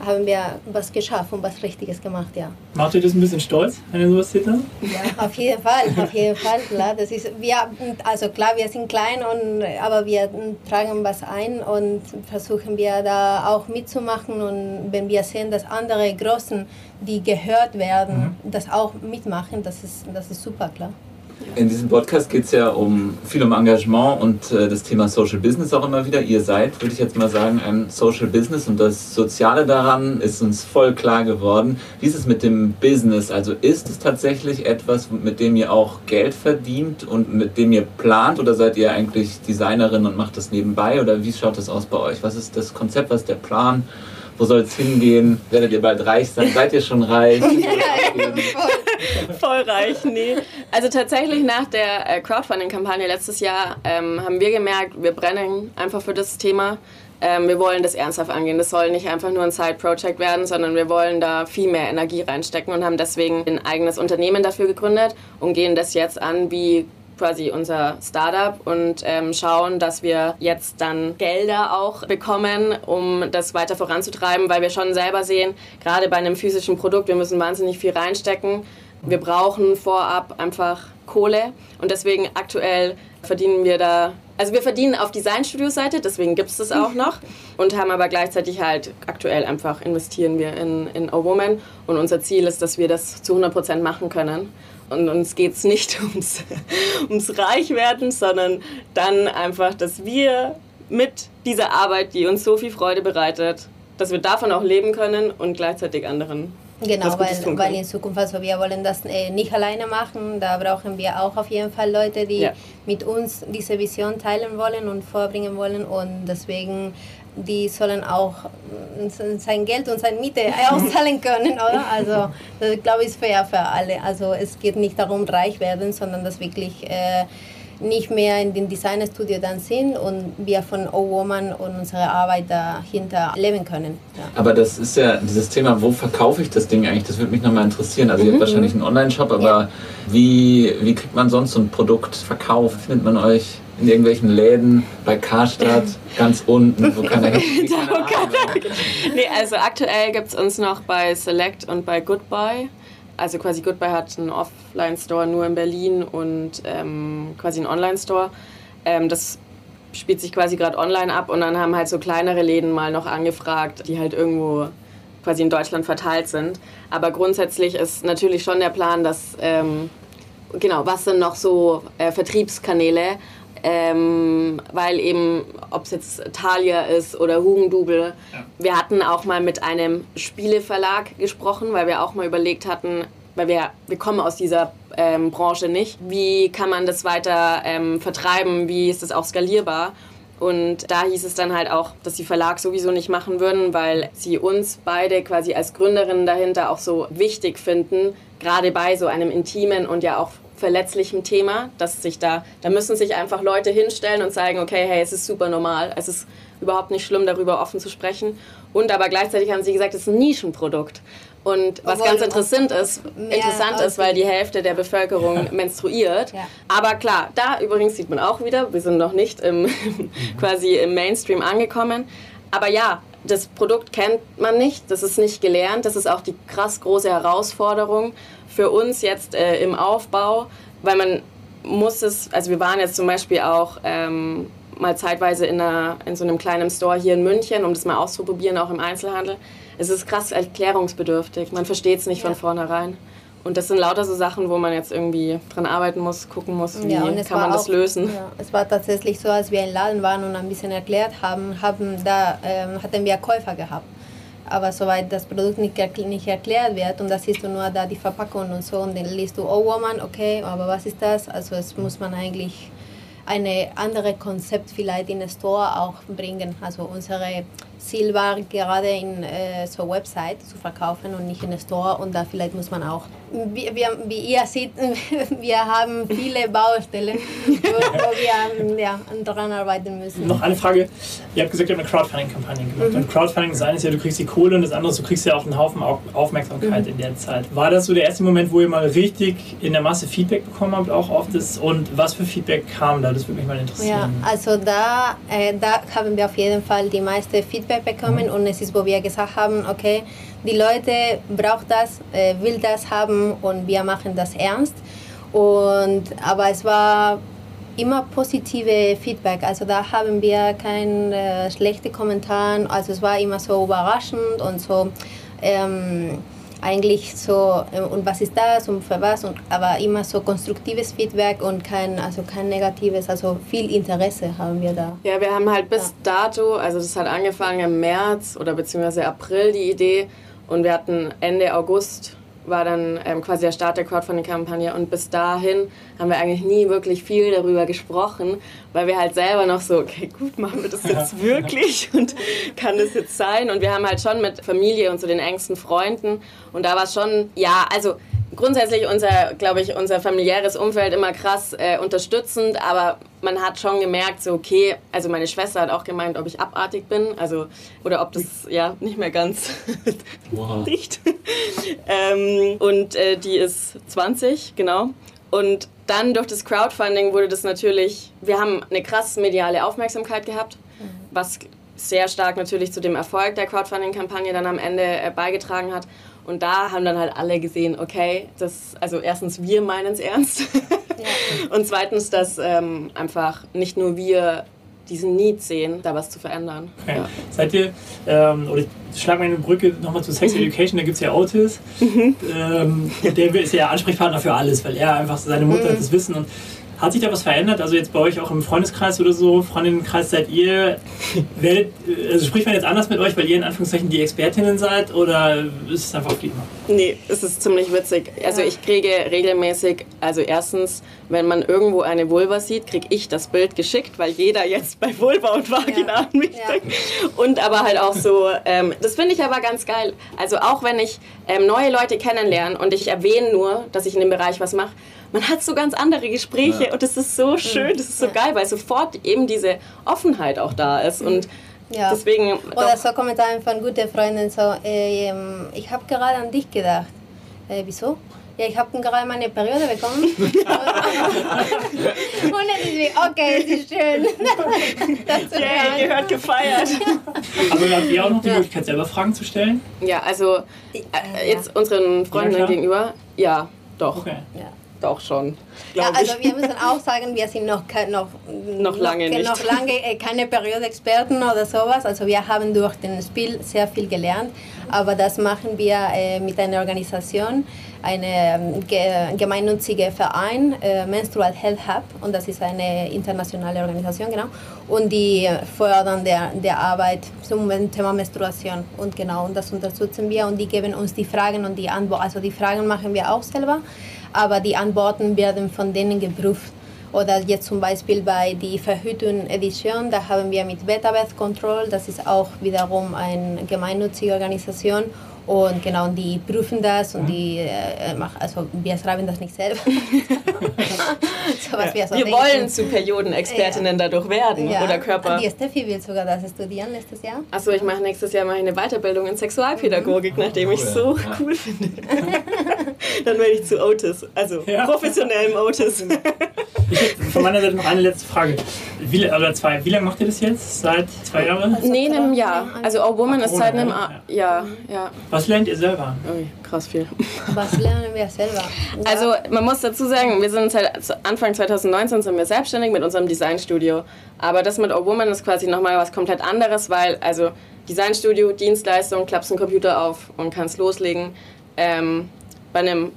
Speaker 4: haben wir was geschafft und was Richtiges gemacht, ja.
Speaker 1: Macht ihr das ein bisschen stolz, wenn ihr sowas seht?
Speaker 4: Ja, auf jeden Fall, auf jeden Fall, klar. Das ist, wir, also klar, wir sind klein, und, aber wir tragen was ein und versuchen wir da auch mitzumachen und wenn wir sehen, dass andere Großen, die gehört werden, mhm. das auch mitmachen, das ist, das ist super, klar.
Speaker 2: In diesem Podcast geht es ja um viel um Engagement und äh, das Thema Social Business auch immer wieder. Ihr seid, würde ich jetzt mal sagen, ein Social Business und das Soziale daran ist uns voll klar geworden. Wie ist es mit dem Business? Also ist es tatsächlich etwas, mit dem ihr auch Geld verdient und mit dem ihr plant oder seid ihr eigentlich Designerin und macht das nebenbei oder wie schaut das aus bei euch? Was ist das Konzept, was ist der Plan? Wo soll es hingehen? Werdet ihr bald reich sein? Seid ihr schon reich?
Speaker 3: Voll reich, nee. Also tatsächlich nach der äh, Crowdfunding-Kampagne letztes Jahr ähm, haben wir gemerkt, wir brennen einfach für das Thema. Ähm, wir wollen das ernsthaft angehen. Das soll nicht einfach nur ein Side-Project werden, sondern wir wollen da viel mehr Energie reinstecken und haben deswegen ein eigenes Unternehmen dafür gegründet und gehen das jetzt an wie quasi unser Startup und ähm, schauen, dass wir jetzt dann Gelder auch bekommen, um das weiter voranzutreiben, weil wir schon selber sehen, gerade bei einem physischen Produkt, wir müssen wahnsinnig viel reinstecken. Wir brauchen vorab einfach Kohle und deswegen aktuell verdienen wir da, also wir verdienen auf Designstudio-Seite, deswegen gibt es das auch noch und haben aber gleichzeitig halt aktuell einfach investieren wir in, in A Woman und unser Ziel ist, dass wir das zu 100% machen können. Und uns geht es nicht ums, ums Reichwerden, sondern dann einfach, dass wir mit dieser Arbeit, die uns so viel Freude bereitet, dass wir davon auch leben können und gleichzeitig anderen
Speaker 4: Genau, weil, weil in Zukunft, also wir wollen das äh, nicht alleine machen, da brauchen wir auch auf jeden Fall Leute, die ja. mit uns diese Vision teilen wollen und vorbringen wollen und deswegen die sollen auch äh, sein Geld und seine Miete auszahlen können, oder? Also das glaube ich ist fair für alle. Also es geht nicht darum, reich werden, sondern dass wirklich äh, nicht mehr in dem Designstudio dann sind und wir von O-Woman und unserer Arbeit dahinter leben können.
Speaker 2: Ja. Aber das ist ja dieses Thema, wo verkaufe ich das Ding eigentlich? Das würde mich nochmal interessieren. Also mhm. ihr habt mhm. wahrscheinlich einen Online-Shop, aber ja. wie, wie kriegt man sonst so ein Produkt verkauft? Findet man euch in irgendwelchen Läden bei Karstadt ganz unten, wo keiner hin
Speaker 3: Nee, also aktuell gibt es uns noch bei Select und bei Goodbye also quasi Goodbye hat einen Offline-Store nur in Berlin und ähm, quasi einen Online-Store. Ähm, das spielt sich quasi gerade online ab und dann haben halt so kleinere Läden mal noch angefragt, die halt irgendwo quasi in Deutschland verteilt sind. Aber grundsätzlich ist natürlich schon der Plan, dass, ähm, genau, was sind noch so äh, Vertriebskanäle, ähm, weil eben, ob es jetzt Thalia ist oder Hugendubel, ja. wir hatten auch mal mit einem Spieleverlag gesprochen, weil wir auch mal überlegt hatten, weil wir, wir kommen aus dieser ähm, Branche nicht, wie kann man das weiter ähm, vertreiben, wie ist das auch skalierbar? Und da hieß es dann halt auch, dass die Verlag sowieso nicht machen würden, weil sie uns beide quasi als Gründerinnen dahinter auch so wichtig finden, gerade bei so einem intimen und ja auch verletzlichem Thema, dass sich da, da müssen sich einfach Leute hinstellen und sagen, okay, hey, es ist super normal, es ist überhaupt nicht schlimm, darüber offen zu sprechen. Und aber gleichzeitig haben sie gesagt, es ist ein Nischenprodukt. Und was Obwohl ganz interessant ist, interessant ist, weil die Hälfte der Bevölkerung menstruiert. Ja. Aber klar, da übrigens sieht man auch wieder, wir sind noch nicht im, quasi im Mainstream angekommen. Aber ja, das Produkt kennt man nicht, das ist nicht gelernt, das ist auch die krass große Herausforderung für uns jetzt äh, im Aufbau, weil man muss es, also wir waren jetzt zum Beispiel auch ähm, mal zeitweise in, einer, in so einem kleinen Store hier in München, um das mal auszuprobieren, auch im Einzelhandel. Es ist krass erklärungsbedürftig, man versteht es nicht ja. von vornherein. Und das sind lauter so Sachen, wo man jetzt irgendwie dran arbeiten muss, gucken muss, wie ja, kann man das lösen. Ja,
Speaker 4: es war tatsächlich so, als wir im Laden waren und ein bisschen erklärt haben, haben da ähm, hatten wir Käufer gehabt. Aber soweit das Produkt nicht, nicht erklärt wird und da siehst du nur da die Verpackung und so und dann liest du, oh Woman, okay, aber was ist das? Also es muss man eigentlich eine andere Konzept vielleicht in den Store auch bringen. Also unsere Ziel war gerade in äh, so Website zu verkaufen und nicht in Store und da vielleicht muss man auch, wie, wie, wie ihr seht, wir haben viele Baustellen, wo, wo wir ja, daran arbeiten müssen.
Speaker 1: Noch eine Frage, ihr habt gesagt, ihr habt eine Crowdfunding-Kampagne gemacht mhm. und Crowdfunding, das eine ist ja, du kriegst die Kohle und das andere ist, du kriegst ja auch einen Haufen Aufmerksamkeit mhm. in der Zeit. War das so der erste Moment, wo ihr mal richtig in der Masse Feedback bekommen habt, auch auf das und was für Feedback kam da? Das würde mich mal interessieren.
Speaker 4: Ja, also da, äh, da haben wir auf jeden Fall die meiste Feedback Feedback bekommen und es ist, wo wir gesagt haben, okay, die Leute braucht das, äh, will das haben und wir machen das ernst. Und, aber es war immer positive Feedback. Also da haben wir kein äh, schlechte Kommentare. Also es war immer so überraschend und so ähm, eigentlich so äh, und was ist das und für was und aber immer so konstruktives Feedback und kein also kein negatives. Also viel Interesse haben wir da.
Speaker 3: Ja, wir haben halt bis dato, also das hat angefangen im März oder beziehungsweise April die Idee und wir hatten Ende August war dann ähm, quasi der Start der Crowdfunding-Kampagne und bis dahin haben wir eigentlich nie wirklich viel darüber gesprochen, weil wir halt selber noch so, okay, gut, machen wir das jetzt wirklich und kann das jetzt sein? Und wir haben halt schon mit Familie und so den engsten Freunden und da war es schon, ja, also grundsätzlich unser, glaube ich, unser familiäres Umfeld immer krass äh, unterstützend, aber man hat schon gemerkt, so okay, also meine Schwester hat auch gemeint, ob ich abartig bin, also oder ob das ja nicht mehr ganz wow. dicht. ähm, und äh, die ist 20, genau. Und dann durch das Crowdfunding wurde das natürlich, wir haben eine krass mediale Aufmerksamkeit gehabt, mhm. was sehr stark natürlich zu dem Erfolg der Crowdfunding-Kampagne dann am Ende äh, beigetragen hat. Und da haben dann halt alle gesehen, okay, das, also erstens, wir meinen es ernst. Ja. Und zweitens, dass ähm, einfach nicht nur wir diesen Need sehen, da was zu verändern.
Speaker 1: Okay. Ja. Seid ihr, ähm, oder ich schlage mal eine Brücke nochmal zu Sex mhm. Education, da gibt es ja Otis. Mhm. Ähm, der ist ja Ansprechpartner für alles, weil er einfach seine Mutter mhm. das Wissen und hat sich da was verändert? Also jetzt bei euch auch im Freundeskreis oder so, Freundinnenkreis seid ihr, Welt, also spricht man jetzt anders mit euch, weil ihr in Anführungszeichen die Expertinnen seid oder ist es einfach wie
Speaker 3: Nee, es ist ziemlich witzig. Also ich kriege regelmäßig, also erstens, wenn man irgendwo eine Vulva sieht, kriege ich das Bild geschickt, weil jeder jetzt bei Vulva und Vagina ja. an mich ja. denkt. Und aber halt auch so, ähm, das finde ich aber ganz geil. Also auch wenn ich ähm, neue Leute kennenlerne und ich erwähne nur, dass ich in dem Bereich was mache, man hat so ganz andere Gespräche ja. und das ist so schön, das ist so geil, weil sofort eben diese Offenheit auch da ist und ja. deswegen...
Speaker 4: Oder so Kommentare von guten Freunden so, äh, ich habe gerade an dich gedacht. Äh, wieso? Ja, ich habe gerade meine Periode bekommen. und es ist wie, okay, es ist schön.
Speaker 3: yeah, ihr gehört gefeiert.
Speaker 1: Aber habt ihr auch noch die Möglichkeit, selber Fragen zu stellen?
Speaker 3: Ja, also äh, jetzt unseren Freunden ja, gegenüber, ja, doch. Okay. Ja auch schon.
Speaker 4: Ja, also wir müssen auch sagen, wir sind noch, noch,
Speaker 3: noch lange noch,
Speaker 4: nicht. Noch lange äh, keine Periodexperten oder sowas. Also wir haben durch das Spiel sehr viel gelernt, aber das machen wir äh, mit einer Organisation, einem ähm, gemeinnützigen Verein, äh, Menstrual Health Hub, und das ist eine internationale Organisation, genau, und die fördern der, der Arbeit zum Thema Menstruation und genau, und das unterstützen wir und die geben uns die Fragen und die Antworten, also die Fragen machen wir auch selber aber die Antworten werden von denen geprüft. Oder jetzt zum Beispiel bei der Verhütung Edition, da haben wir mit Betabeth Control, das ist auch wiederum eine gemeinnützige Organisation. Und genau, die prüfen das und die äh, machen, also wir schreiben das nicht selber.
Speaker 3: so, was ja. wir, so wir wollen zu Periodenexpertinnen ja. dadurch werden ja. oder Körper.
Speaker 4: Die Steffi will sogar das studieren nächstes Jahr.
Speaker 3: Achso, ich mache nächstes Jahr mache eine Weiterbildung in Sexualpädagogik, mhm. nachdem ich es so cool finde. Dann werde ich zu Otis, also professionellem Otis.
Speaker 1: ich hätte von meiner Seite noch eine letzte Frage. Wie, oder zwei. Wie lange macht ihr das jetzt? Seit zwei Jahren?
Speaker 3: Nee, in einem Jahr. Also All Woman ist seit einem Jahr. Ja.
Speaker 1: Was lernt ihr selber?
Speaker 3: Ui, krass viel.
Speaker 4: Was lernen wir selber?
Speaker 3: Also man muss dazu sagen, wir sind seit Anfang 2019 sind wir selbstständig mit unserem Designstudio. Aber das mit All Woman ist quasi nochmal was komplett anderes, weil also Designstudio, Dienstleistung, klappst einen Computer auf und kannst loslegen. Ähm, bei einem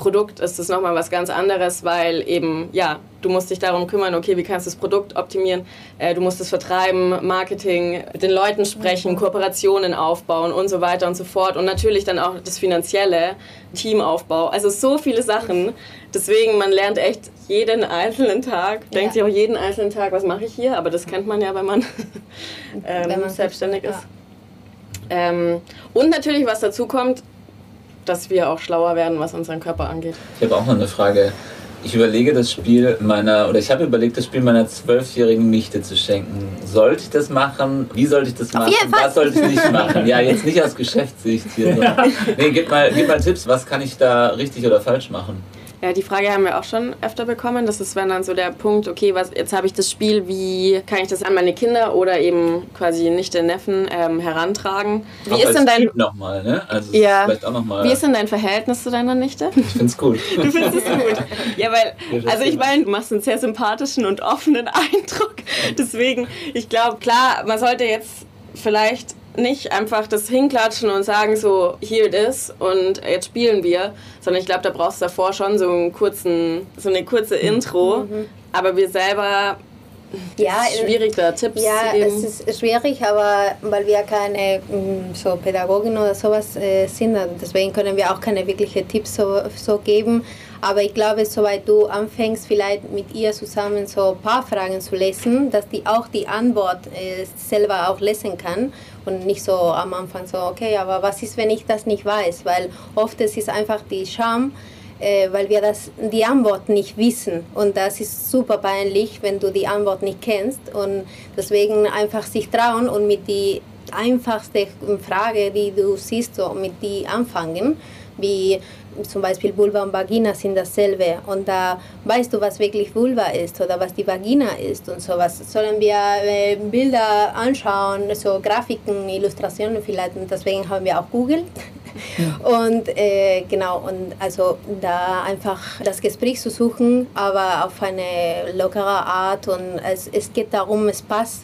Speaker 3: Produkt ist es nochmal was ganz anderes, weil eben, ja, du musst dich darum kümmern, okay, wie kannst du das Produkt optimieren, äh, du musst es vertreiben, Marketing, mit den Leuten sprechen, Kooperationen aufbauen und so weiter und so fort und natürlich dann auch das finanzielle, Teamaufbau, also so viele Sachen. Deswegen, man lernt echt jeden einzelnen Tag, ja. denkt sich auch jeden einzelnen Tag, was mache ich hier, aber das kennt man ja, wenn man, ähm, wenn man selbstständig ist. Ja. Ähm, und natürlich, was dazu kommt, dass wir auch schlauer werden, was unseren Körper angeht.
Speaker 2: Ich habe auch noch eine Frage. Ich überlege das Spiel meiner, oder ich habe überlegt, das Spiel meiner zwölfjährigen Nichte zu schenken. Sollte ich das machen? Wie sollte ich das machen? Was sollte ich nicht machen? Ja, jetzt nicht aus Geschäftssicht hier. So. Nee, gib mal, gib mal Tipps, was kann ich da richtig oder falsch machen?
Speaker 3: Ja, die Frage haben wir auch schon öfter bekommen. Das ist wenn dann so der Punkt, okay, was, jetzt habe ich das Spiel, wie kann ich das an meine Kinder oder eben quasi nicht den Neffen ähm, herantragen? Wie
Speaker 2: Auch
Speaker 3: ist denn dein
Speaker 2: nochmal, ne? Also
Speaker 3: Ja.
Speaker 2: vielleicht auch noch mal.
Speaker 3: wie ist denn dein Verhältnis zu deiner Nichte?
Speaker 2: ich find's gut.
Speaker 3: Du findest es gut. Ja, weil, also ich meine, du machst einen sehr sympathischen und offenen Eindruck. Deswegen, ich glaube, klar, man sollte jetzt vielleicht nicht einfach das hinklatschen und sagen so, here it is und jetzt spielen wir, sondern ich glaube, da brauchst du davor schon so einen kurzen, so eine kurze Intro. Aber wir selber,
Speaker 4: Ja,
Speaker 3: schwierig da Tipps
Speaker 4: Ja,
Speaker 3: zu geben.
Speaker 4: es ist schwierig, aber weil wir keine mm, so Pädagogin oder sowas äh, sind, und deswegen können wir auch keine wirklichen Tipps so, so geben. Aber ich glaube, soweit du anfängst, vielleicht mit ihr zusammen so ein paar Fragen zu lesen, dass die auch die Antwort äh, selber auch lesen kann und nicht so am Anfang so, okay, aber was ist, wenn ich das nicht weiß? Weil oft es ist einfach die Scham, äh, weil wir das, die Antwort nicht wissen. Und das ist super peinlich, wenn du die Antwort nicht kennst. Und deswegen einfach sich trauen und mit die einfachste Frage, die du siehst, so mit die anfangen, wie zum Beispiel Vulva und Vagina sind dasselbe und da weißt du, was wirklich Vulva ist oder was die Vagina ist und sowas. Sollen wir äh, Bilder anschauen, so Grafiken, Illustrationen vielleicht und deswegen haben wir auch Google. Und äh, genau, und also da einfach das Gespräch zu suchen, aber auf eine lockere Art und es, es geht darum, Spaß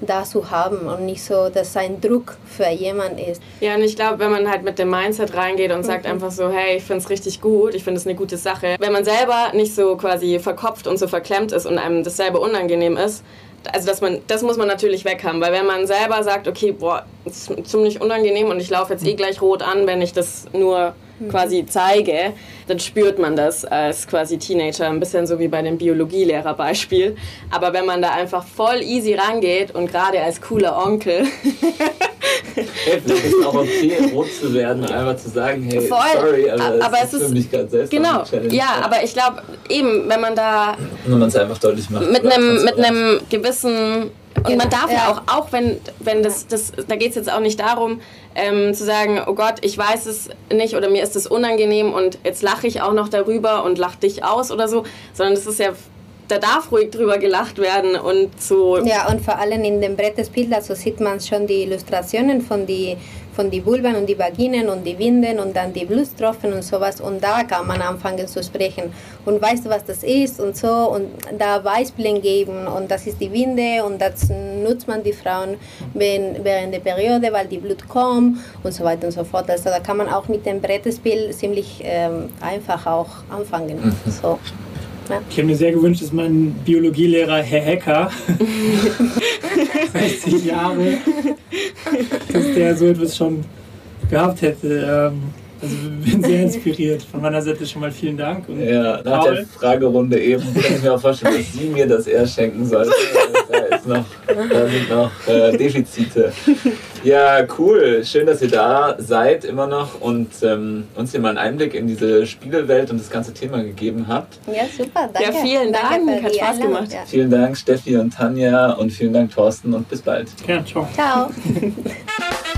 Speaker 4: da zu haben und nicht so, dass ein Druck für jemand ist.
Speaker 3: Ja, und ich glaube, wenn man halt mit dem Mindset reingeht und sagt einfach so, hey, ich finde es richtig gut, ich finde es eine gute Sache. Wenn man selber nicht so quasi verkopft und so verklemmt ist und einem das selber unangenehm ist, also dass man, das muss man natürlich weghaben, weil wenn man selber sagt, okay, boah, ist ziemlich unangenehm und ich laufe jetzt eh gleich rot an, wenn ich das nur quasi zeige, dann spürt man das als quasi Teenager, ein bisschen so wie bei dem Biologielehrer-Beispiel. Aber wenn man da einfach voll easy rangeht und gerade als cooler Onkel
Speaker 2: vielleicht ist es auch okay, rot zu werden und einfach zu sagen, hey,
Speaker 3: Voll.
Speaker 2: sorry, aber,
Speaker 3: Aber
Speaker 2: es
Speaker 3: es
Speaker 2: ist für mich gerade selbst
Speaker 3: Genau, ja, aber ich glaube eben, wenn man da
Speaker 2: Wenn man es einfach deutlich macht.
Speaker 3: mit einem gewissen und man darf ja, auch, auch wenn, wenn das, das, da geht es jetzt auch nicht darum, ähm, zu sagen, oh Gott, ich weiß es nicht oder mir ist es unangenehm und jetzt lache ich auch noch darüber und lach dich aus oder so, sondern das ist ja, da darf ruhig drüber gelacht werden und so.
Speaker 4: Ja, und vor allem in dem Brettspiel, also sieht man schon die Illustrationen von die, von die Vulven und die Vaginen und die Winden und dann die Blutstropfen und sowas und da kann man anfangen zu sprechen. Und weißt du, was das ist und so und da Beispiele geben und das ist die Winde und das nutzt man die Frauen wenn, während der Periode, weil die Blut kommt und so weiter und so fort. Also da kann man auch mit dem Brettspiel ziemlich ähm, einfach auch anfangen. So. Ja.
Speaker 1: Ich habe mir sehr gewünscht, dass mein Biologielehrer Herr Hecker, 60 Jahre, dass der so etwas schon gehabt hätte. Ähm, Also bin sehr inspiriert. Von meiner Seite schon mal vielen Dank. Und
Speaker 2: Ja, nach
Speaker 1: Paul?
Speaker 2: der Fragerunde eben kann ich mir auch vorstellen, dass sie mir das eher schenken sollte. Da, ist noch, da sind noch äh, Defizite. Ja, cool. Schön, dass ihr da seid immer noch und ähm, uns hier mal einen Einblick in diese Spielewelt und das ganze Thema gegeben habt.
Speaker 4: Ja, super, danke.
Speaker 3: Ja, vielen
Speaker 4: danke
Speaker 3: Dank,
Speaker 4: für
Speaker 3: hat Spaß gemacht.
Speaker 4: Ja.
Speaker 2: Vielen Dank, Steffi und Tanja und vielen Dank, Thorsten und bis bald.
Speaker 1: Ja, ciao.
Speaker 4: Ciao.